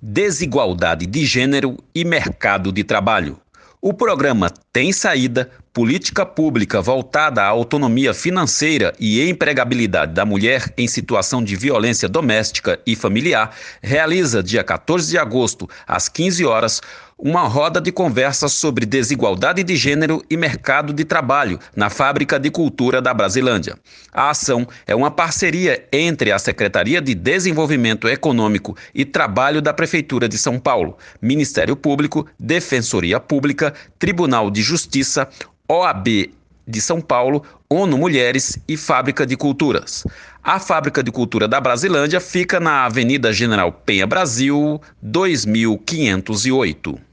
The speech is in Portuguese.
desigualdade de gênero e mercado de trabalho. O programa Tem Saída, política pública voltada à autonomia financeira e empregabilidade da mulher em situação de violência doméstica e familiar, realiza dia 14 de agosto, às 15 horas, uma roda de conversa sobre desigualdade de gênero e mercado de trabalho na Fábrica de Cultura da Brasilândia. A ação é uma parceria entre a Secretaria de Desenvolvimento Econômico e Trabalho da Prefeitura de São Paulo, Ministério Público, Defensoria Pública, Tribunal de Justiça, OAB de São Paulo, ONU Mulheres e Fábrica de Culturas. A Fábrica de Cultura da Brasilândia fica na Avenida General Penha Brasil, 2508.